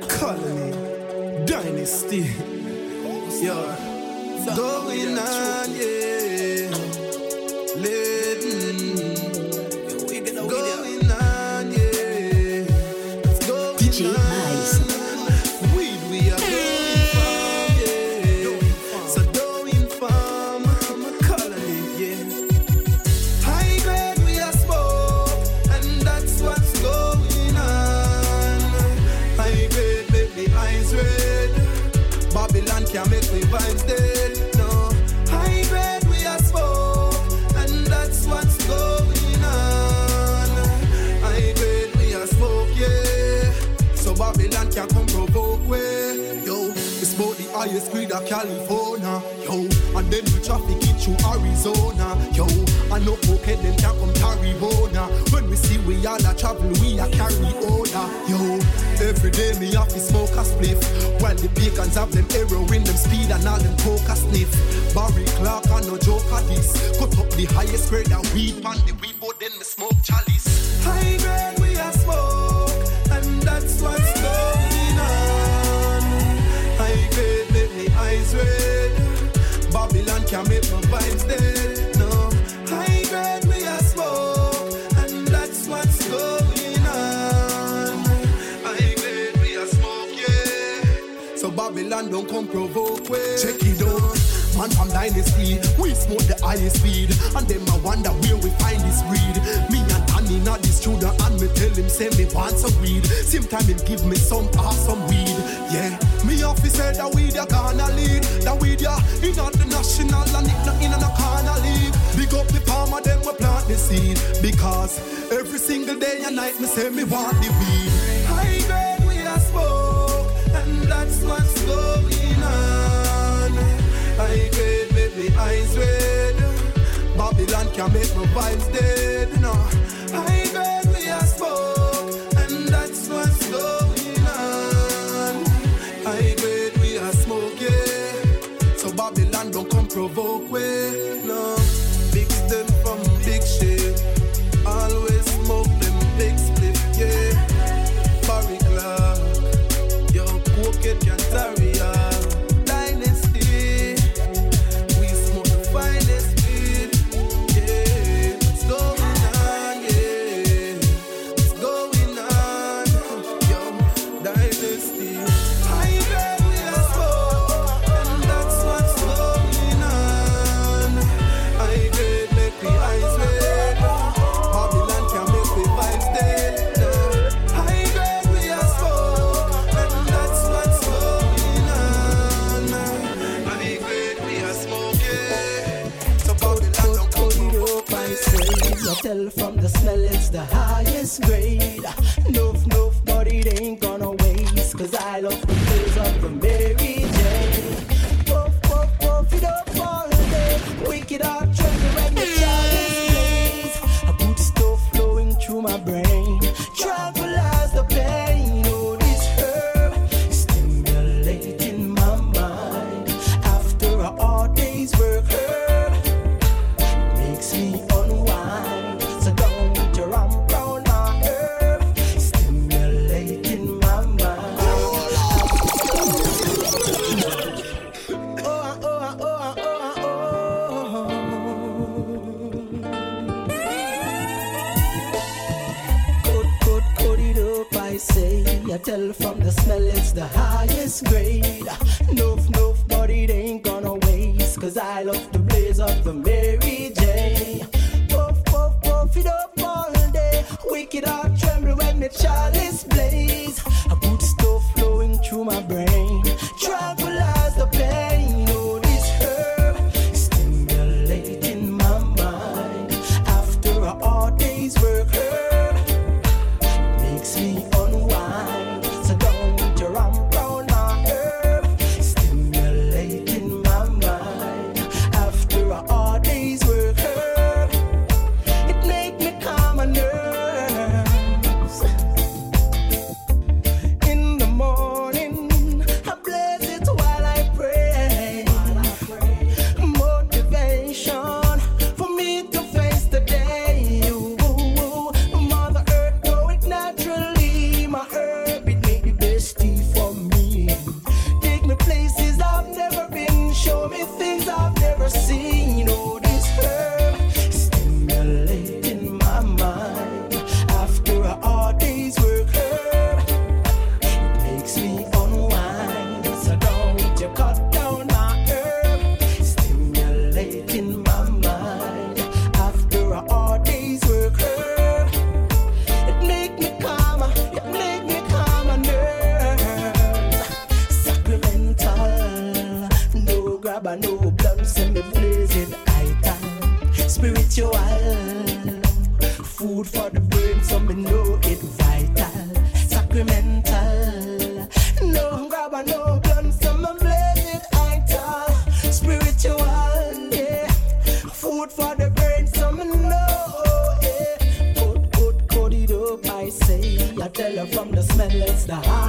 Colony, Dynasty, yo, going on, yeah, California. Yo, and then we traffic it through Arizona. Yo, and no cokehead them can't come carry bona. When we see we all a travel, we a carry order. Yo, every day me have to smoke a spliff. While the pagans have them heroin, them speed and all them coke a sniff. Barry Clark and no joke at this. Cut up the highest grade of weed, pan the weed, but then me smoke don't come provoke way. Check it out. Man from Dynasty, we smoke the highest weed. And then I wonder where we find this weed. Me and Annie not this studio And me tell him say me want some weed. Same time him give me some awesome weed. Yeah, me officer that weed ya gonna lead. That weed ya in the national And it not in a corner league. Big up the farmer them we plant the seed. Because every single day and night me say me want the weed. High grade we a smoke And that's what's going High grade make me eyes red. Babylon can make my vibes dead. No, high grade we are smoke, and that's what's going on. High grade we are smoke, yeah. So Babylon don't come provoke way. No, tell from the smell it's the highest grade. Nuff, nuff, but it ain't gonna waste. Cause I love the blaze of the Mary J. Puff, puff, puff it up all day. Wicked heart tremble when the chalice blaze. I put stuff flowing through my brain. 다.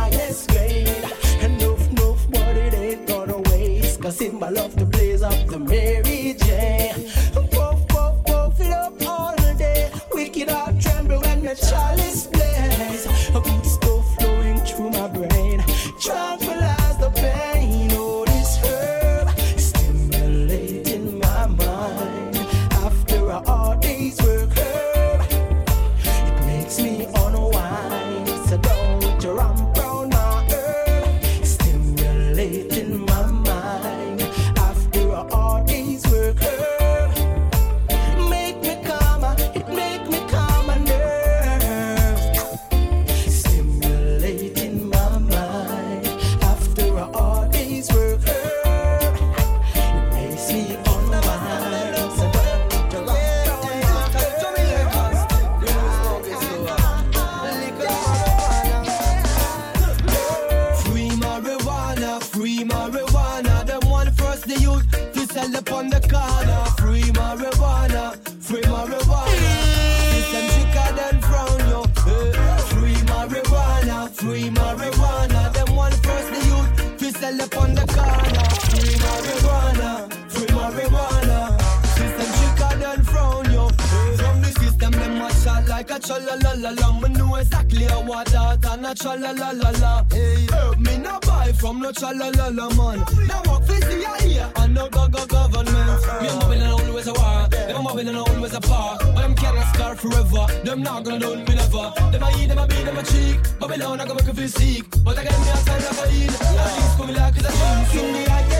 me lover. Them I eat, them cheek. Babylon, I go make you feel sick. But again, I'm a eat. At a dream.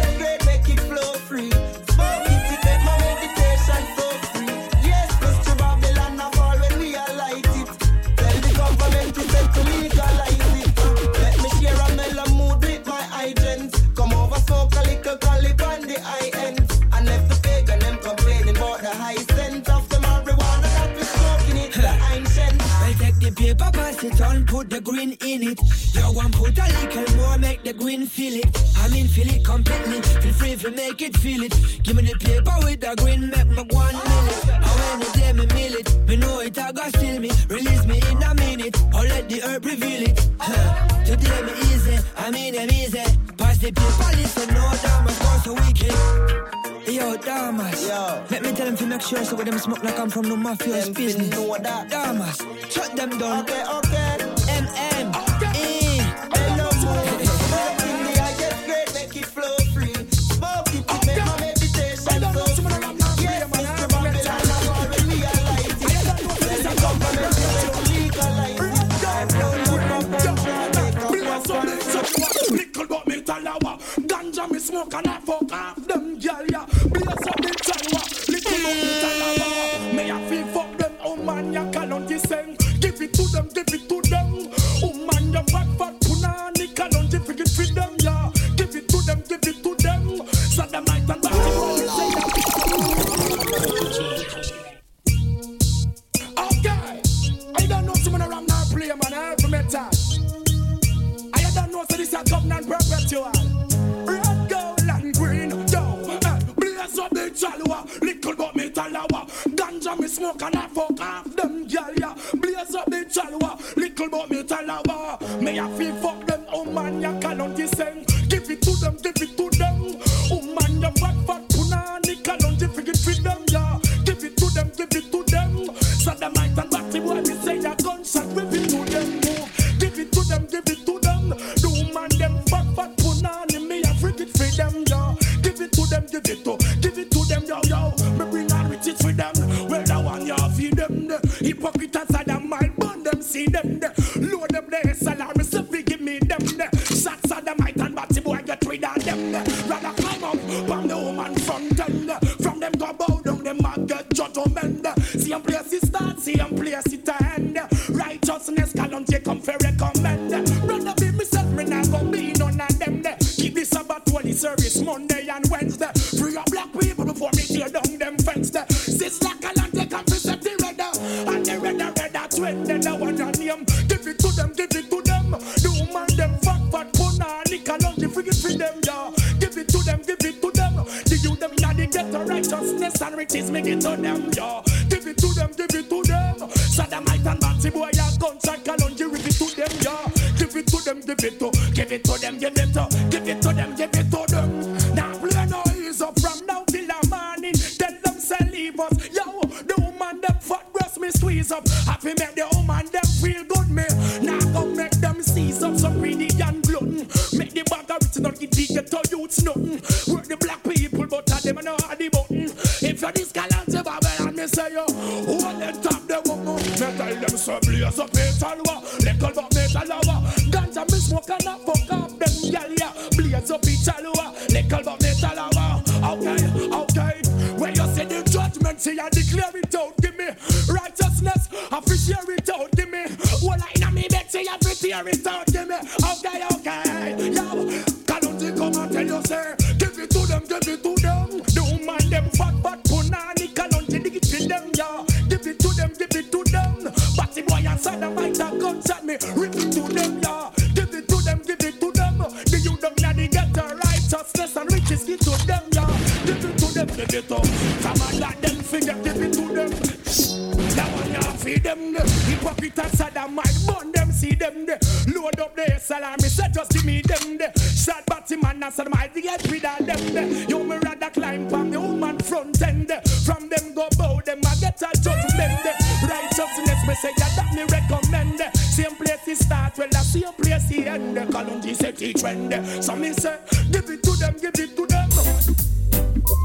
put the green in it. Yo, one put a little more, make the green feel it. I mean, feel it completely. Feel free to make it feel it. Give me the paper with the green, make my one minute. I when to day me mill it. Me know it, I got steal me. Release me in a minute. Or let the herb reveal it. Huh. Today me easy, I mean I'm easy. Pass the paper, listen, no damage, force so wicked. Yo, Damas. Yo. Let me tell them to make sure so with them smoke like I'm from no mafia's business. Know that. Damas. Shut them down. Okay, okay and end. smoke and I fuck off them girl, ya, Blaze up the chalwa, little but me tell her, me a feel so bitch allow Nickel but metal hour Okay, okay. When you see the judgment See I declare it out. Give me righteousness. I fi share it out. Give me Well I in me bed See I fi tear it out. Give me Okay, okay. Yo Kalonji come and tell you say Give it to them, give it to them. The woman them fat fat punani Kalonji dig it to them, yeah Give it to them, give it to them. Batty boy inside the fight a gunshot me. Rip it to them. Ready to. Come on, let them give it to them. That one now feed them. The hypocrite and I might burn them, see them. The load up the salami, say just give me them. The shot batty man, I said my get rid of them. The you me rather climb from the woman front end. From them go bow them, I get a judgment. The righteousness, me say yeah, that me recommend. Same place he start, well, the same place he end. Kalonji say teach trend. So me say, give it to them, give it to them.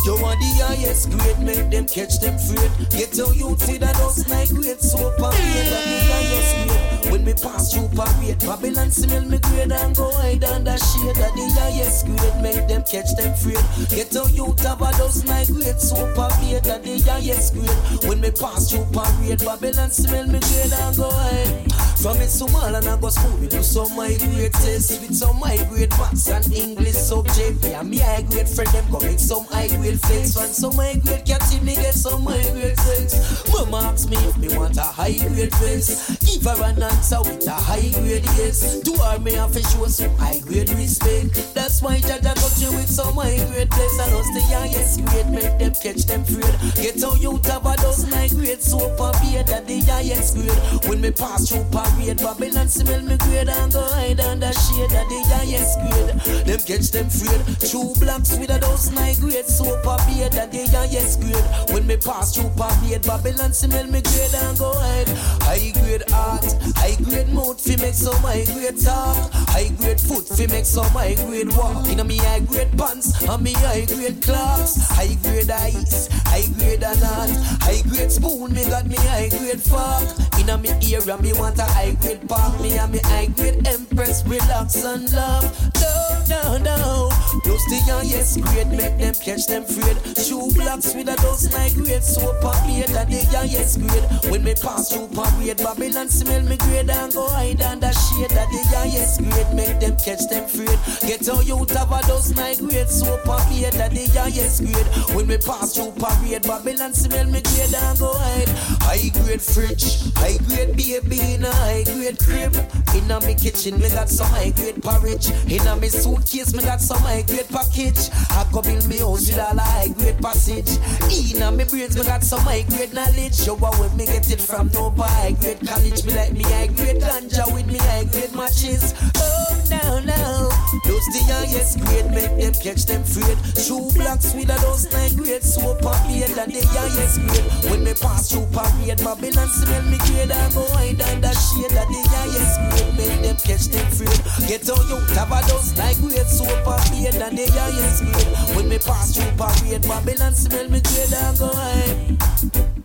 You want the highest grade, make them catch them afraid. Get your youth with a dust like great soap and grade. And highest grade, when me pass through parade, Babylon smell me grade and go hide under shade. And the highest grade, make them catch them afraid. Get your youth have a like great and grade. And the highest grade, when me pass through parade, Babylon smell me grade and go hide. From it small and I go school, me do some my grade test with some my grade maths and English subject. And me high grade friend them go make some high grade flex. From some high grade cat me get some high grade flex. Mama ask me if me want a high grade flex. Give her an answer with a high grade yes. To me have to show some high grade respect. That's why Jaja got you with some high grade flex. And us the highest grade make them catch them afraid. Get how you have a dozen high grade soap and beard at the highest grade. When me pass through parade, Babylon smell me grade and go hide under shade at the highest grade. Them catch them afraid. True Blaxx with a dozen high grade soap and beard at the highest grade. When me pass through parade, Babylon smell me grade and go hide. High grade art, high grade mouth fi make some high grade talk. High grade foot fi make some high grade walk. Inna me high grade pants and me high grade clocks. High grade ice, high grade a knot. High grade spoon, me got me high grade fork. Inna me ear me want a high grade park. Me and me high grade empress, relax and love. No, no, no. Those the highest grade make them catch them afraid. Shoe blocks with a dozen high grade soap and beard at the highest grade. When me pass through parade, Babylon smell me grade and go hide under shade at the highest grade. Make them catch them afraid. Get how you have a dozen high grade soap and beard at the highest grade. When me pass through parade, Babylon smell me grade and go hide. High grade fridge, high grade baby in a high grade crib. In a me kitchen, me got some high grade porridge. In a me suitcase, me got some high grade package. I go build me house with all high grade passage. In me brains, me got some high grade knowledge. Show where me get it from, no high grade college. Me like me high grade ganja with me high grade matches. Oh no no, those the highest grade make them catch them afraid. Shoe blocks with a those high grade soap and beard and the highest grade. When me pass through parade, Babylon smell me grade and go hide under shade of the highest grade. Make them catch them afraid. Get on you, have a those high grade soap and beard and the highest grade. When me pass through parade, Babylon smell me grade and go hide.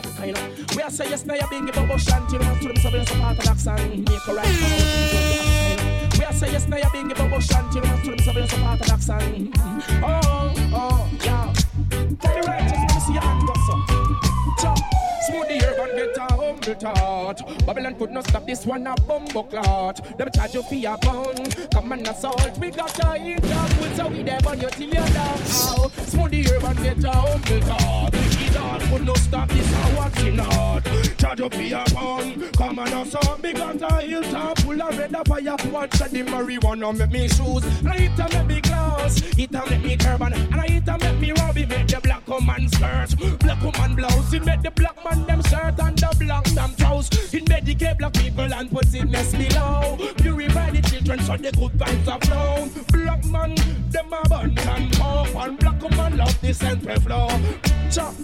Africa, you know. We are say yes, now you're being a bubble shanty, you know, to them seven of Orthodox and make a right. We are say yes, now you're being a bubble shanty, you know, to them seven of Orthodox and mm. oh, oh, yeah. Tell me right, just let me see your hand go so. Smooth the urban guitar a humble. Babylon could not stop this one a bumbo clot. Them charge you for your bun. Come and assault. We got a hit up with so we there on your till you're down. Ow. Smooth the herb and get a humble thought. Wicked heart could not stop this a watching out. Charge you for your bun. Come and assault. We got a hilltop full of red fire. Watch the marijuana make me shoes. I hit and make me glass. Hit and make me turban. And I hit and make me Robbie. Make the black woman skirt. Black woman blouse. It make the black man them shirt and the black them trousers. It medicate black people and puts it mess below. Purify the children so the good vibes are flow. Black man, them a bun and black woman love the central flow. Chop.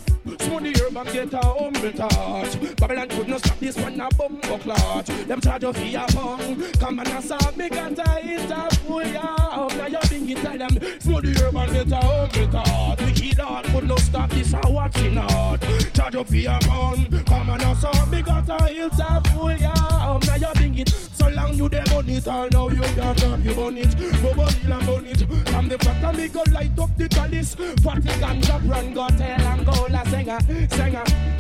Smooth and get a humble touch. Babylon could not stop this one a bumbo clot. Them charge you for your bung. Come and assault me a full ya. Now you think it tell them. Smooth the herb and get a humble touch. Wicked heart could not stop this a watching out. Charge you for your bung. Come and assault me a full ya. Now you think it. So long you dem on it, all now you can't stop you on it. Nobody la on it. From the fact that me go light up the chalice. Vatican drop run, go tell Angola singer,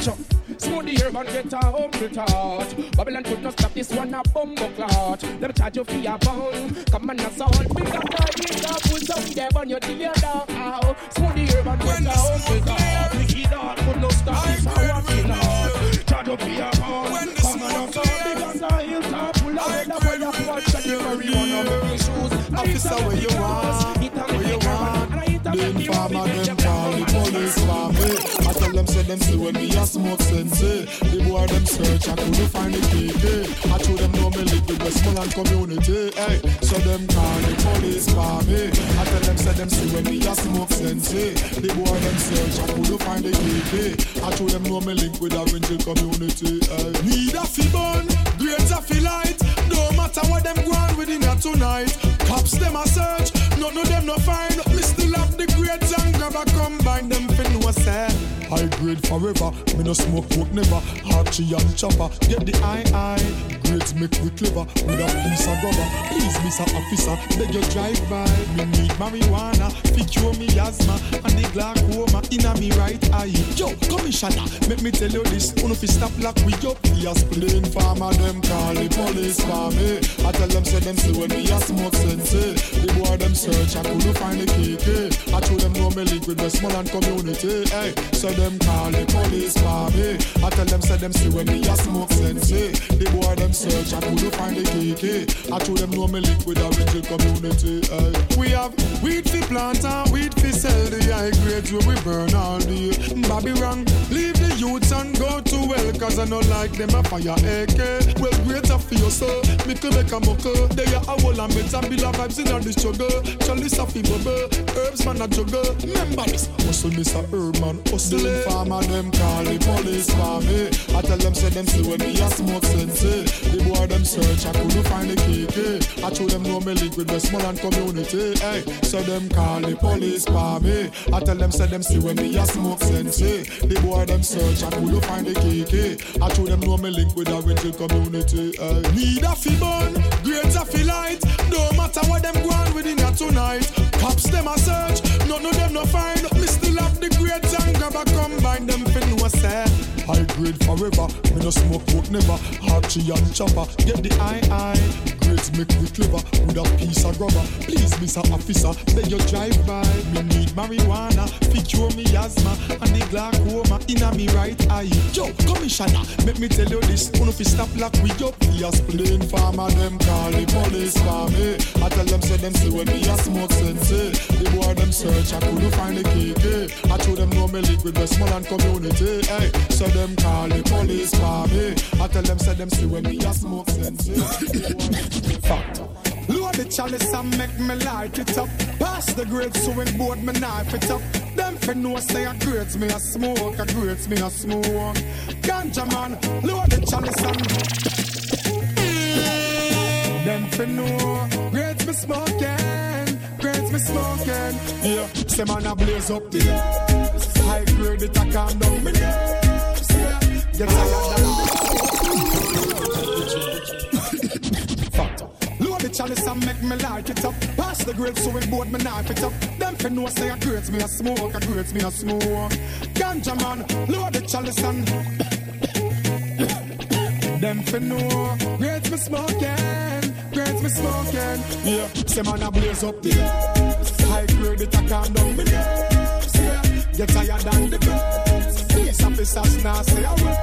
Chop. Smooth the herb and get a humble thought. Babylon could not stop this one a bumbo clot. Them charge you for your bun. Come and assault. We got a hit up, put some there on your you're down. Ow. Smooth the herb and get a humble thought. Wicked heart could not stop this a watching out. Charge you for your bun. Come and assault. We got a hilltop full of red fire. Watch the marijuana make me shoes. Officer, where you want? Where you want? The informer them call the police for me. Tell them say them see when me a smoke sense. Eh? The boy them search, I couldn't find the KK. Eh? I told them no me live with Westmoreland community. Hey, so them call the police for me. I tell them say them see when me a smoke sense. The boy them search, I couldn't find the KK. I told them no me link with a rental community. Hey, need a fi burn, grades a fi light. No matter what them go on within here tonight. Cops them a search, none of them no find. Me still have the grades and grab a combine them fin no say. High grade forever, me no smoke coke never. Archie and chopper, get the eye eye. Grades make we clever with a piece of rubber. Please, Mr. Officer, beg you drive by. Me need marijuana, fi cure me asthma and the glaucoma inna me right eye. Yo, commissioner, make me tell you this. Uno fi stop lock we up. We a plain farmer, them call the police for me. I tell them say them see when me a smoke sense. The boy them search, I couldn't find the KK. I told them no me link with Westmoreland community. Hey, so them call the police me. I tell them say them see when me a smoke sense. The boy them search, I couldn't find the KK. I told them no me link with a rental community. Hey. We have weed fi plant and weed fi sell the high grades where we burn all day. Bobby wrong, leave the youths and go to well, cause I no like them a fire AK. Well, greater for you, so me could make a muckle. They are a whole and and bill of vibes in the struggle. Charlie Safi bubble, herbs man a juggle. Remember this, hustle Mr. Herman, hustle farmer, them call the police for me. I tell them, say them see when me a smoke sense. The boy them search, I couldn't find the KK. I told them no me link with Westmoreland community. Hey, so them call the police for me. I tell them, say them see when me a smoke sense. The boy them search, I couldn't find the KK. I told them no me link with a rental community. Hey. Need a fi burn, grades a fi forever, me no smoke coke never. Archie and chopper, get the eye eye. Make me clever with a piece of rubber. Please, Mr. Officer, beg you drive by. Me need marijuana, cure me asthma and the glaucoma inna me right eye. Yo, commissioner, make me tell you this. Uno fi stop lock we up. We a plain farmer, them call the police for me. I tell them say them see when me a smoke sense. Eh? The boy them search, I couldn't find the KK. Eh? I told them no me link with Westmoreland community. Hey, so them call the police for me. I tell them say them see when me a smoke sense. Fact. Load the chalice and make me light it up. Pass the grade sewing board, me knife it up. Them fi know say I grades me a smoke, I grades me a smoke. Ganja man, load the chalice and them fi know grades me smoking, grades me smoking. Yeah, say man a blaze up the herbs. High grade it a calm down me nerves. Yeah. Get tired the chalice and make me light it up. Pass the grill so it board me knife it up. Them fi know say I grades me a smoke, I grades me a smoke. Ganja man, load the chalice and them fi know. Grades me smoking, grades me smoking. Yeah, say man a blaze up the earth. High grade it a calm down me. Yeah, get tired and the birds. Police officers now say word.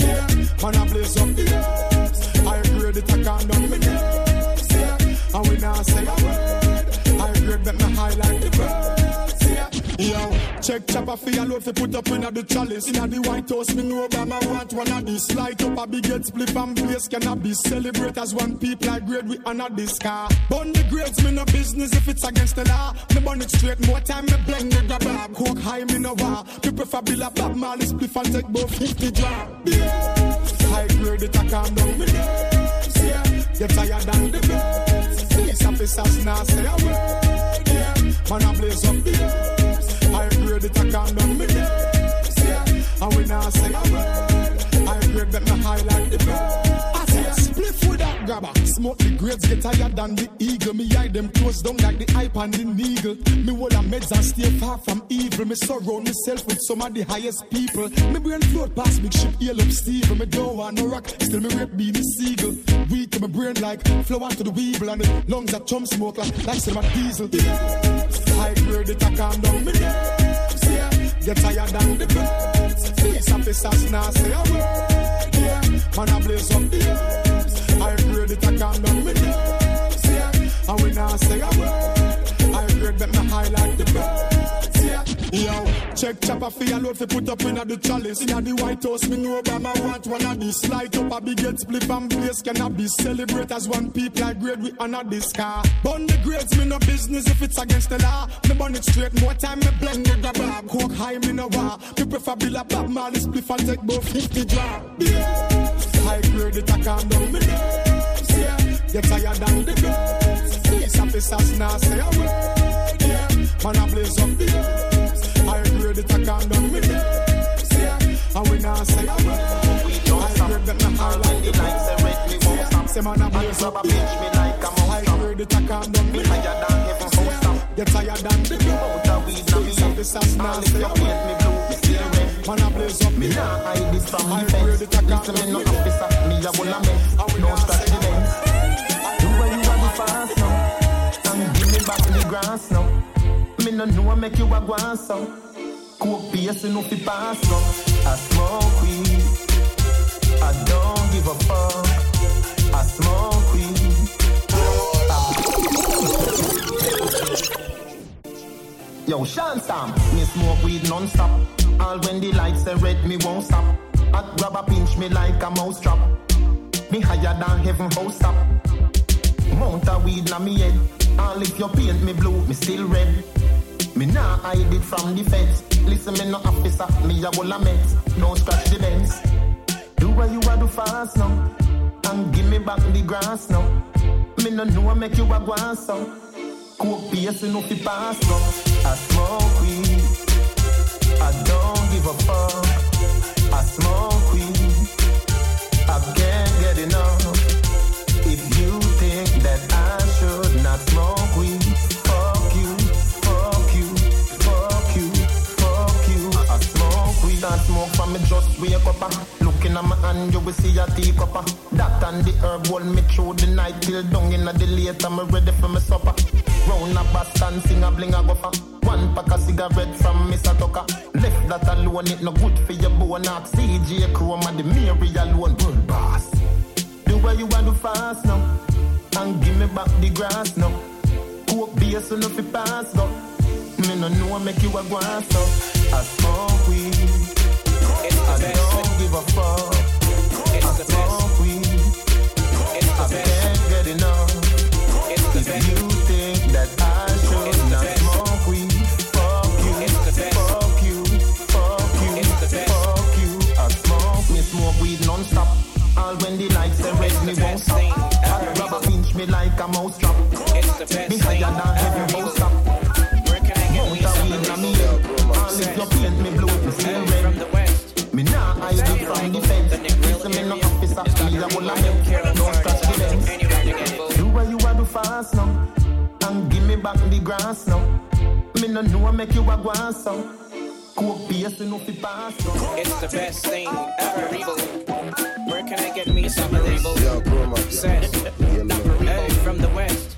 Yeah, man a blaze up the earth. High grade it a calm down me. And we now say a word. High grade make me highlight the birds. Yeah. Yo, check chopper for your load for put up in the chalice. In the White House, me know Obama want one of this. Light up a big head split and blaze cannabis. Celebrate as one people like grade we honor this car. Burn the grades, me no business if it's against the law. Me burn it straight, more time me blend the grab. Coke high, me no war. Me prefer Bill a Bob Marley split and take both 50 drop. Yeah. High grade it a calm down me nerves. Yeah. Get tired than the birds. Police officers now say a word. Yeah. Man a blaze up the earth. I grade it a calm down me nerves. Yeah. And we now say a word. I grade that me highlight the birds. I spliff with that grabber. Smoke the grades get higher than the eagle. Me eye them close down like the hype and the needle. Me hold a meds and stay far from evil. Me surround myself with some of the highest people. Me brain float past big ship, hail up Steve. Me don't want no rock, still me rap be me seagull. Weak to my brain like flow to the weevil and the lungs that chum smoke like like some diesel. High grade it a calm down me nerves. Yeah, get tired than the birds. Police officers now say word. Man a blaze up the earth. High grade it a calm down me nerves. Yeah, and we now say a word. High grade make me highlight the birds. Yo, check chopper for your load for put up in the chalice. In the White House, me know Obama want one of this. Light up a big head split and blaze cannabis. Celebrate as one people like grade we honor this car. Burn the grades, me no business if it's against the law. Me burn it straight, more time me blend the grab. Coke high, me no war. Me prefer Bill a Bob Marley split and take both 50 drop. Yeah. High grade it a calm down me nerves. Yeah. Get tired than the birds. Police officers now say a word. Yeah. Man a blaze up the earth. I grade it a calm down me nerves. Yeah. And we now say a word. I grade that me highlight the Like say red, me won't stop. Say man a blaze Grab up a the pinch me like a mouse trap. grade it a calm down me Me higher than heaven, won't stop. Get tired than the Out of weed, now me officers now All if say a paint me word. blue, me still red. Man a blaze up Me nah hide this from the fence. grade it a calm Listen, me no me officer, me a bull a mess. Don't scratch the lens. Do what you want fast now, and give me back the grass now. Me no know make you a go so. Coke base no fi pass now. I smoke weed, I don't give a fuck. I smoke weed. Ah. Yo, Sean Sam, me smoke weed non-stop. All when the lights are red, me won't stop. I grab a pinch me like a mouse trap. Me higher than heaven, house stop. Mount a weed na me head. All if you paint me blue, me still red. Me nah hide it from the feds. Listen, me no officer, me a a meds. Don't scratch the bends. Do what you a do fast now, and give me back the grass now. Me no know I make you a go on so. Coke base no fi pass now. I smoke weed, I don't give a fuck. I smoke weed, I can't get enough. Wake up. Looking at my hand, you will see a teacup. ah. That and the herb hold me through the night till down in the late. I'm ready for my supper. Round a Boston, sing a bling a gopher. One pack of cigarette from Mr. Tucker. Left that alone, it no good for your bone. Ask CJ Chrome and the Mary alone. World boss. Do what you want to fast now. And give me back the grass now. Coke base no fi pass go. Me no know I make you a grass so. I smoke weed. Me the me me like a mouse trap. Me higher than heaven, won't no know make you a guan. It's the best thing ever. Where can I get me some of this? Yo, from the west.